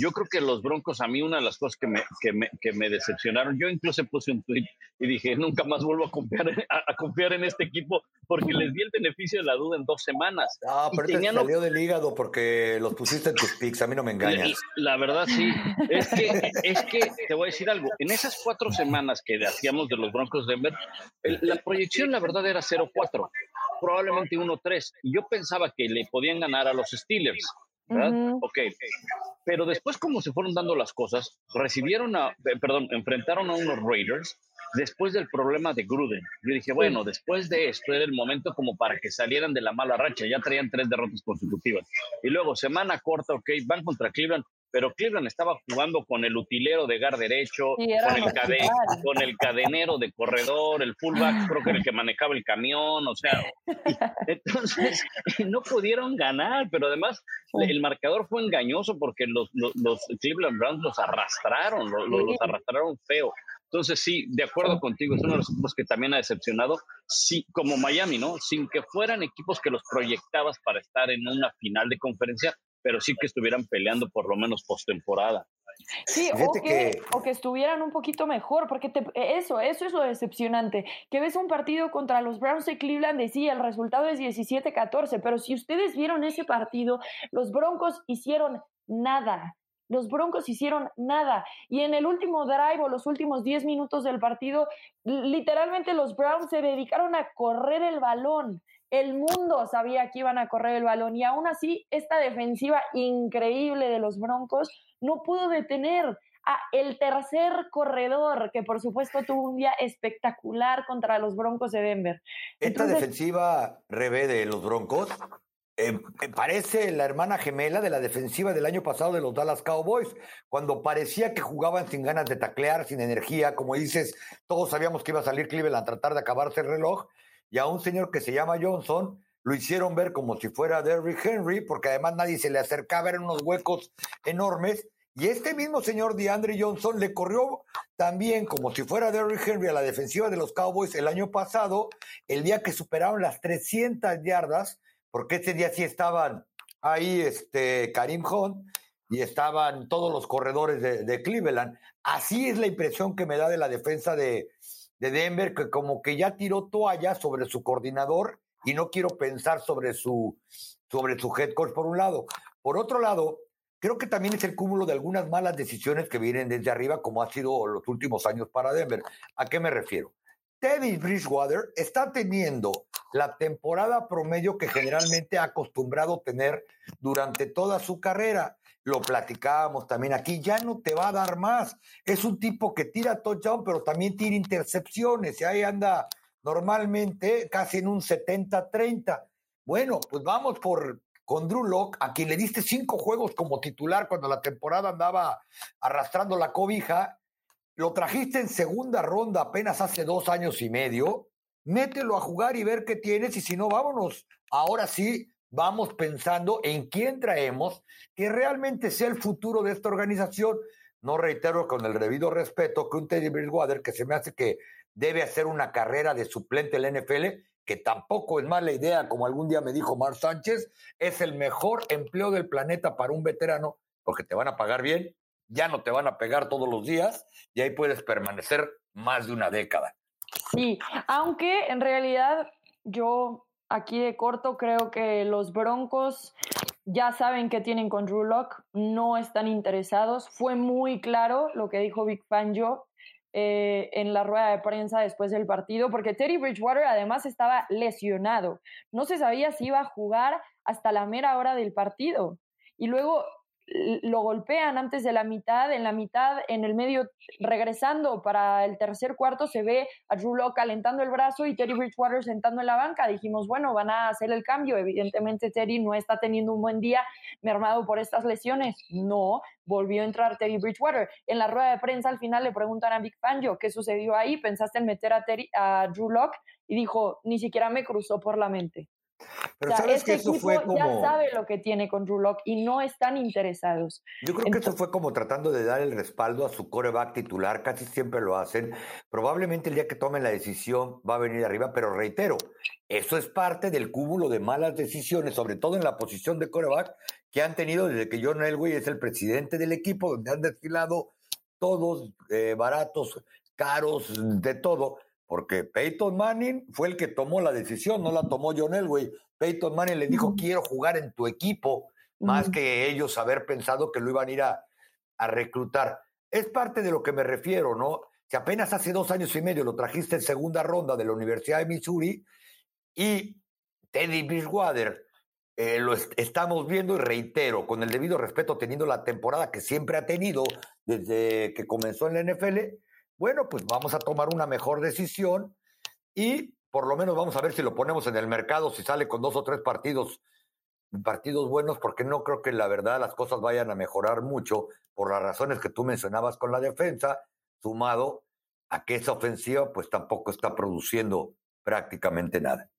Yo creo que los Broncos, a mí una de las cosas que me, que me, que me decepcionaron, yo incluso puse un tweet y dije, nunca más vuelvo a confiar, a, confiar en este equipo porque les di el beneficio de la duda en dos semanas. Ah, pero te salió del hígado porque los pusiste en tus pics, a mí no me engañas. La, verdad sí, es que, es que te voy a decir algo, en esas cuatro semanas que hacíamos de los Broncos de Denver, la proyección la verdad era 0-4, probablemente 1-3, y yo pensaba que le podían ganar a los Steelers. ¿verdad? Ok, pero después como se fueron dando las cosas, recibieron a, eh, perdón, enfrentaron a unos Raiders después del problema de Gruden. Yo dije, bueno, después de esto era el momento como para que salieran de la mala racha, ya traían tres derrotas consecutivas. Y luego, semana corta, ok, van contra Cleveland, pero Cleveland estaba jugando con el utilero de gar derecho, con, el con, el cadenero de corredor, el fullback, creo que era el que manejaba el camión, o sea, entonces no pudieron ganar, pero además el marcador fue engañoso porque los, los, Cleveland Browns los arrastraron, los, los arrastraron feo. Entonces, sí, de acuerdo contigo, es uno de los equipos que también ha decepcionado, sí, como Miami, ¿no? Sin que fueran equipos que los proyectabas para estar en una final de conferencia, pero sí que estuvieran peleando por lo menos postemporada. Sí, o que, o que, estuvieran un poquito mejor, porque eso, eso es lo decepcionante, que ves un partido contra los Browns de Cleveland y sí, el resultado es 17-14, pero si ustedes vieron ese partido, los Broncos hicieron nada, los Broncos hicieron nada. Y en el último drive o los últimos 10 minutos del partido, literalmente los Browns se dedicaron a correr el balón. El mundo sabía que iban a correr el balón y aún así esta defensiva increíble de los Broncos no pudo detener a el tercer corredor, que por supuesto tuvo un día espectacular contra los Broncos de Denver. Esta defensiva revés de los Broncos eh, eh, parece la hermana gemela de la defensiva del año pasado de los Dallas Cowboys, cuando parecía que jugaban sin ganas de taclear, sin energía, como dices, todos sabíamos que iba a salir Cleveland a tratar de acabarse el reloj, y a un señor que se llama Johnson lo hicieron ver como si fuera Derrick Henry, porque además nadie se le acercaba, eran unos huecos enormes, y este mismo señor DeAndre Johnson le corrió también como si fuera Derrick Henry a la defensiva de los Cowboys el año pasado, el día que superaron las 300 yardas, porque ese día sí estaban ahí este, Karim Hunt y estaban todos los corredores de, Cleveland. Así es la impresión que me da de la defensa de, de Denver, que como que ya tiró toalla sobre su coordinador y no quiero pensar sobre su, sobre su head coach por un lado. Por otro lado, creo que también es el cúmulo de algunas malas decisiones que vienen desde arriba, como ha sido los últimos años para Denver. ¿A qué me refiero? Teddy Bridgewater está teniendo la temporada promedio que generalmente ha acostumbrado tener durante toda su carrera. Lo platicábamos también aquí, ya no te va a dar más. Es un tipo que tira touchdown, pero también tira intercepciones. Y ahí anda normalmente casi en un 70-30. Bueno, pues vamos por con Drew Locke, a quien le diste cinco juegos como titular cuando la temporada andaba arrastrando la cobija, lo trajiste en segunda ronda apenas hace dos años y medio, mételo a jugar y ver qué tienes y si no, vámonos. Ahora sí, vamos pensando en quién traemos que realmente sea el futuro de esta organización. No reitero con el debido respeto que un Teddy Bridgewater que se me hace que debe hacer una carrera de suplente en la NFL, que tampoco es mala idea, como algún día me dijo Mar Sánchez, es el mejor empleo del planeta para un veterano, porque te van a pagar bien, ya no te van a pegar todos los días y ahí puedes permanecer más de una década. Sí, aunque en realidad yo aquí de corto creo que los Broncos ya saben que tienen con Drew no están interesados. Fue muy claro lo que dijo Big Fangio eh, en la rueda de prensa después del partido, porque Terry Bridgewater además estaba lesionado. No se sabía si iba a jugar hasta la mera hora del partido. Y luego lo golpean antes de la mitad, en la mitad, en el medio, regresando para el tercer cuarto, se ve a Drew Locke calentando el brazo y Terry Bridgewater sentando en la banca. Dijimos, bueno, van a hacer el cambio. Evidentemente, Terry no está teniendo un buen día, mermado por estas lesiones. No, volvió a entrar Terry Bridgewater. En la rueda de prensa, al final le preguntan a Big Fangio qué sucedió ahí. ¿Pensaste en meter a, Terry, a Drew Locke? Y dijo, ni siquiera me cruzó por la mente. Pero sabes este que eso fue como. Ya sabe lo que tiene con Drew y no están interesados. Yo creo que eso fue como tratando de dar el respaldo a su coreback titular, casi siempre lo hacen. Probablemente el día que tomen la decisión va a venir arriba, pero reitero, eso es parte del cúmulo de malas decisiones, sobre todo en la posición de coreback, que han tenido desde que John Elway es el presidente del equipo, donde han desfilado todos eh, baratos, caros, de todo porque Peyton Manning fue el que tomó la decisión, no la tomó John Elway. Peyton Manning le dijo, quiero jugar en tu equipo, más que ellos haber pensado que lo iban a ir a, reclutar. Es parte de lo que me refiero, ¿no? Si apenas hace dos años y medio lo trajiste en segunda ronda de la Universidad de Missouri y Teddy Bridgewater eh, lo estamos viendo y reitero, con el debido respeto, teniendo la temporada que siempre ha tenido desde que comenzó en la NFL, bueno, pues vamos a tomar una mejor decisión y por lo menos vamos a ver si lo ponemos en el mercado, si sale con dos o tres partidos, partidos buenos, porque no creo que la verdad las cosas vayan a mejorar mucho por las razones que tú mencionabas con la defensa, sumado a que esa ofensiva pues tampoco está produciendo prácticamente nada.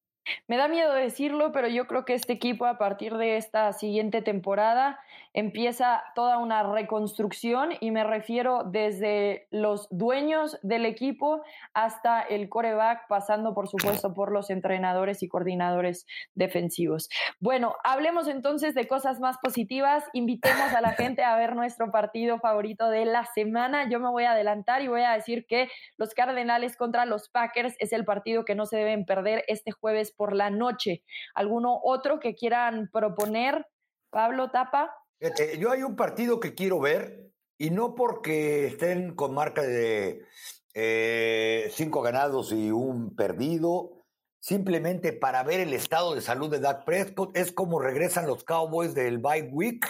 Me da miedo decirlo, pero yo creo que este equipo a partir de esta siguiente temporada empieza toda una reconstrucción y me refiero desde los dueños del equipo hasta el coreback, pasando por supuesto por los entrenadores y coordinadores defensivos. Bueno, hablemos entonces de cosas más positivas. Invitemos a la gente a ver nuestro partido favorito de la semana. Yo me voy a adelantar y voy a decir que los Cardenales contra los Packers es el partido que no se deben perder este jueves por la noche. ¿Alguno otro que quieran proponer? Pablo Tapa. yo hay un partido que quiero ver y no porque estén con marca de eh, cinco ganados y un perdido, simplemente para ver el estado de salud de Dak Prescott. Es como regresan los Cowboys del bye week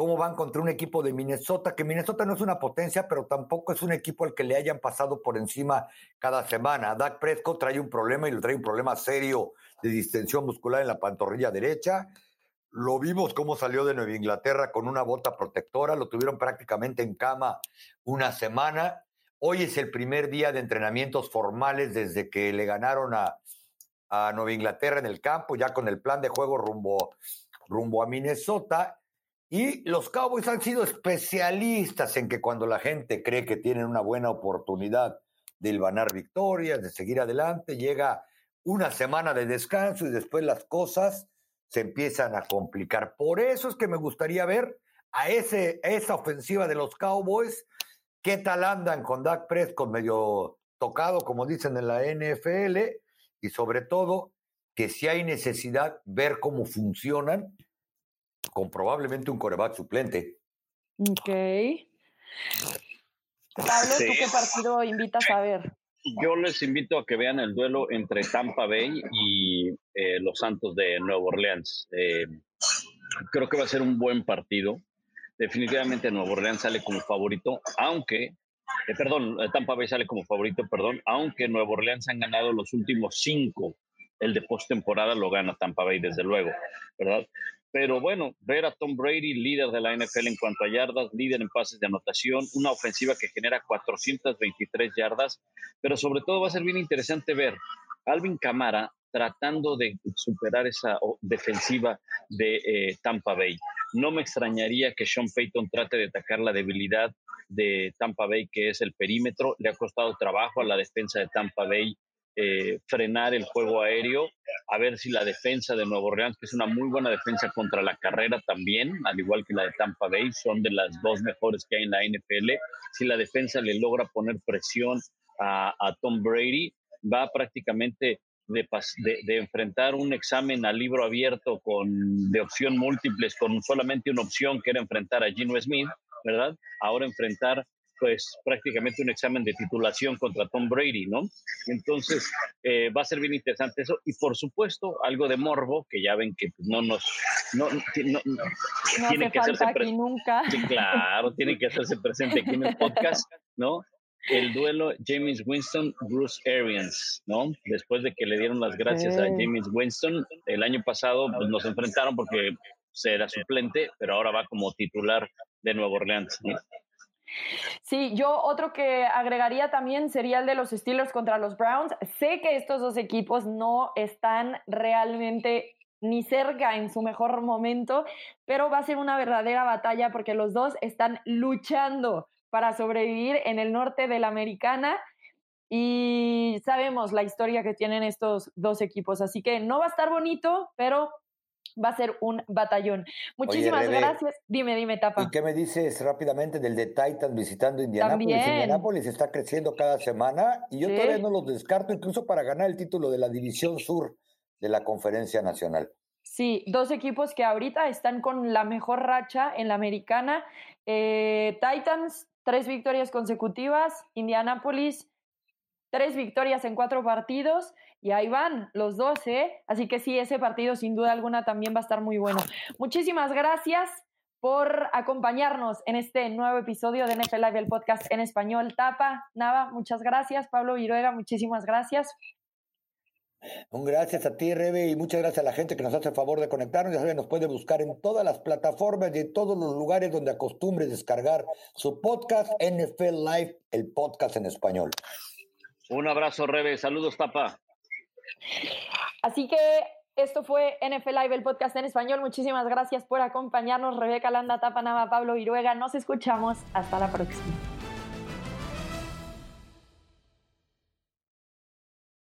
cómo van contra un equipo de Minnesota, que Minnesota no es una potencia, pero tampoco es un equipo al que le hayan pasado por encima cada semana. Dak Prescott trae un problema y le trae un problema serio de distensión muscular en la pantorrilla derecha. Lo vimos cómo salió de Nueva Inglaterra con una bota protectora, lo tuvieron prácticamente en cama una semana. Hoy es el primer día de entrenamientos formales desde que le ganaron a, a Nueva Inglaterra en el campo, ya con el plan de juego rumbo, rumbo a Minnesota y los Cowboys han sido especialistas en que cuando la gente cree que tienen una buena oportunidad de ganar victorias, de seguir adelante, llega una semana de descanso y después las cosas se empiezan a complicar. Por eso es que me gustaría ver a, ese, esa ofensiva de los Cowboys, qué tal andan con Dak Prescott medio tocado, como dicen en la NFL, y sobre todo que si hay necesidad, ver cómo funcionan con probablemente un coreback suplente. Ok. Pablo, ¿tú qué partido invitas a ver? Yo les invito a que vean el duelo entre Tampa Bay y eh, los Santos de Nueva Orleans. Eh, creo que va a ser un buen partido. Definitivamente Nueva Orleans sale como favorito, aunque, eh, perdón, Tampa Bay sale como favorito, perdón, aunque Nueva Orleans han ganado los últimos cinco. El de postemporada lo gana Tampa Bay, desde luego, ¿verdad? Pero bueno, ver a Tom Brady, líder de la NFL en cuanto a yardas, líder en pases de anotación, una ofensiva que genera 423 yardas, pero sobre todo va a ser bien interesante ver Alvin Camara tratando de superar esa defensiva de eh, Tampa Bay. No me extrañaría que Sean Payton trate de atacar la debilidad de Tampa Bay, que es el perímetro. Le ha costado trabajo a la defensa de Tampa Bay eh, frenar el juego aéreo, a ver si la defensa de Nuevo Orleans, que es una muy buena defensa contra la carrera también, al igual que la de Tampa Bay, son de las dos mejores que hay en la NFL, si la defensa le logra poner presión a, Tom Brady, va prácticamente de, de, enfrentar un examen a libro abierto con, de opción múltiples con solamente una opción que era enfrentar a Gino Smith, ¿verdad? Ahora enfrentar pues prácticamente un examen de titulación contra Tom Brady, ¿no? Entonces eh, va a ser bien interesante eso y por supuesto algo de morbo que ya ven que pues, no nos no, no, tiene que hacerse aquí nunca. Sí, claro, tiene que hacerse presente aquí en el podcast, ¿no? El duelo James Winston Bruce Arians, ¿no? Después de que le dieron las gracias a James Winston el año pasado, pues nos enfrentaron porque era suplente, pero ahora va como titular de Nuevo Orleans. ¿no? Sí, yo otro que agregaría también sería el de los Steelers contra los Browns. Sé que estos dos equipos no están realmente ni cerca en su mejor momento, pero va a ser una verdadera batalla porque los dos están luchando para sobrevivir en el norte de la americana y sabemos la historia que tienen estos dos equipos, así que no va a estar bonito, pero va a ser un batallón. Muchísimas gracias. Dime, dime, Tapa. ¿Y qué me dices rápidamente del de Titans visitando Indianápolis? Indianápolis está creciendo cada semana y yo todavía no los descarto incluso para ganar el título de la División Sur de la Conferencia Nacional. Sí, dos equipos que ahorita están con la mejor racha en la americana. Eh, Titans, tres victorias consecutivas. Indianápolis, tres victorias en cuatro partidos y ahí van los dos, ¿eh? Así que sí, ese partido sin duda alguna también va a estar muy bueno. Muchísimas gracias por acompañarnos en este nuevo episodio de NFL Live, el podcast en español. Tapa, Nava, muchas gracias. Pablo Viruega, muchísimas gracias. Un gracias a ti, Rebe, y muchas gracias a la gente que nos hace el favor de conectarnos. Ya saben, nos puede buscar en todas las plataformas y en todos los lugares donde acostumbre descargar su podcast NFL Live, el podcast en español. Un abrazo, Rebe. Saludos, Tapa. Así que esto fue NFL Live, el podcast en español. Muchísimas gracias por acompañarnos. Rebeca Landa, Tapanaba, Pablo Viruega. Nos escuchamos. Hasta la próxima.